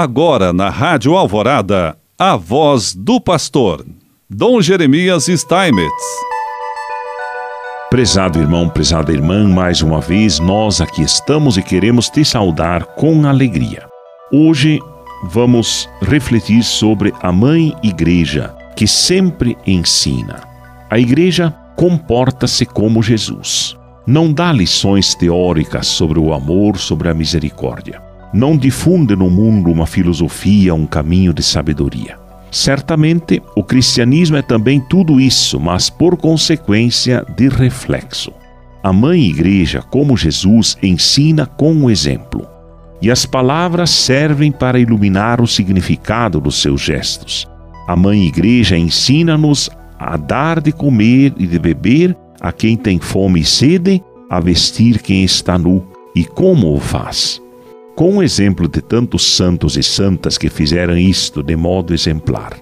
Agora na Rádio Alvorada, a voz do pastor, Dom Jeremias Steinmetz. Prezado irmão, prezada irmã, mais uma vez nós aqui estamos e queremos te saudar com alegria. Hoje vamos refletir sobre a Mãe Igreja, que sempre ensina. A Igreja comporta-se como Jesus. Não dá lições teóricas sobre o amor, sobre a misericórdia. Não difunde no mundo uma filosofia, um caminho de sabedoria. Certamente, o cristianismo é também tudo isso, mas por consequência de reflexo. A Mãe Igreja, como Jesus, ensina com o exemplo. E as palavras servem para iluminar o significado dos seus gestos. A Mãe Igreja ensina-nos a dar de comer e de beber a quem tem fome e sede, a vestir quem está nu. E como o faz? Com o exemplo de tantos santos e santas que fizeram isto de modo exemplar.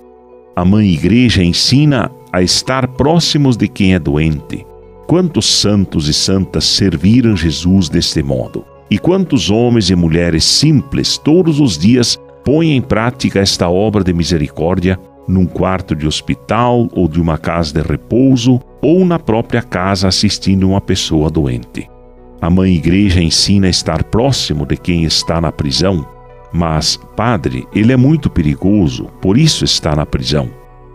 A Mãe Igreja ensina a estar próximos de quem é doente. Quantos santos e santas serviram Jesus deste modo? E quantos homens e mulheres simples todos os dias põem em prática esta obra de misericórdia num quarto de hospital ou de uma casa de repouso ou na própria casa assistindo uma pessoa doente. A mãe igreja ensina a estar próximo de quem está na prisão, mas, padre, ele é muito perigoso, por isso está na prisão.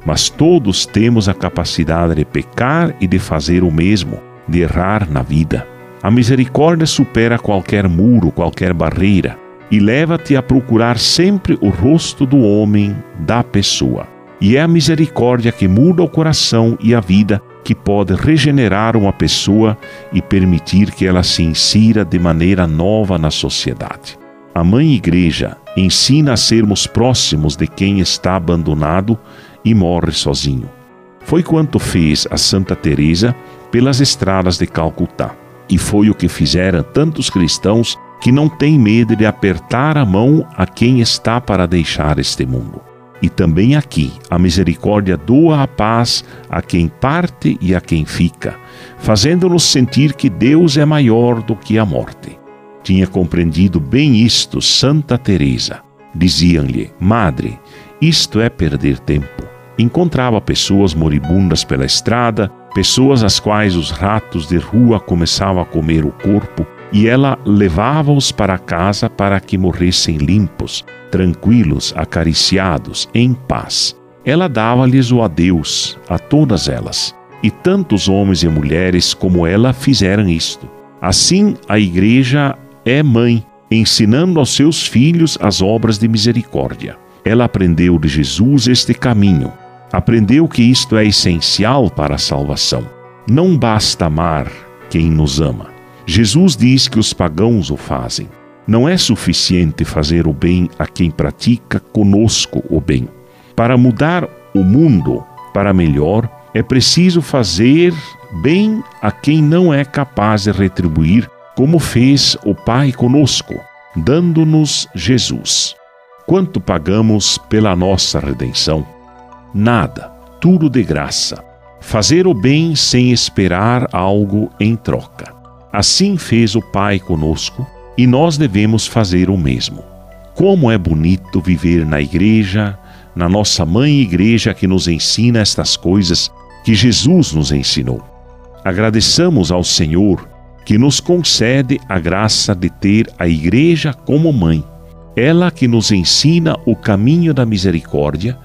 Mas todos temos a capacidade de pecar e de fazer o mesmo, de errar na vida. A misericórdia supera qualquer muro, qualquer barreira, e leva-te a procurar sempre o rosto do homem, da pessoa. E é a misericórdia que muda o coração e a vida que pode regenerar uma pessoa e permitir que ela se insira de maneira nova na sociedade. A Mãe Igreja ensina a sermos próximos de quem está abandonado e morre sozinho. Foi quanto fez a Santa Teresa pelas estradas de Calcutá, e foi o que fizeram tantos cristãos que não têm medo de apertar a mão a quem está para deixar este mundo. E também aqui a misericórdia doa a paz a quem parte e a quem fica, fazendo-nos sentir que Deus é maior do que a morte. Tinha compreendido bem isto Santa Teresa. Diziam-lhe: "Madre, isto é perder tempo." Encontrava pessoas moribundas pela estrada, pessoas às quais os ratos de rua começavam a comer o corpo, e ela levava-os para casa para que morressem limpos, tranquilos, acariciados, em paz. Ela dava-lhes o adeus a todas elas. E tantos homens e mulheres como ela fizeram isto. Assim, a Igreja é mãe, ensinando aos seus filhos as obras de misericórdia. Ela aprendeu de Jesus este caminho. Aprendeu que isto é essencial para a salvação. Não basta amar quem nos ama. Jesus diz que os pagãos o fazem. Não é suficiente fazer o bem a quem pratica conosco o bem. Para mudar o mundo para melhor, é preciso fazer bem a quem não é capaz de retribuir, como fez o Pai conosco, dando-nos Jesus. Quanto pagamos pela nossa redenção? Nada, tudo de graça. Fazer o bem sem esperar algo em troca. Assim fez o Pai conosco e nós devemos fazer o mesmo. Como é bonito viver na igreja, na nossa mãe igreja que nos ensina estas coisas que Jesus nos ensinou. Agradeçamos ao Senhor que nos concede a graça de ter a igreja como mãe, ela que nos ensina o caminho da misericórdia,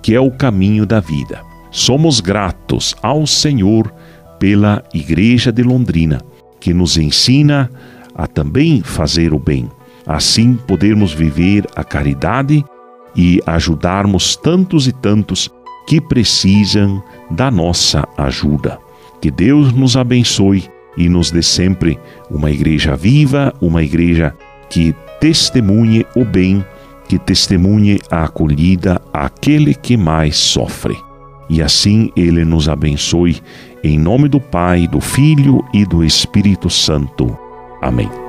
que é o caminho da vida. Somos gratos ao Senhor pela Igreja de Londrina, que nos ensina a também fazer o bem. Assim podermos viver a caridade e ajudarmos tantos e tantos que precisam da nossa ajuda. Que Deus nos abençoe e nos dê sempre uma igreja viva, uma igreja que testemunhe o bem, que testemunhe a acolhida àquele que mais sofre. E assim ele nos abençoe, em nome do Pai, do Filho e do Espírito Santo. Amém.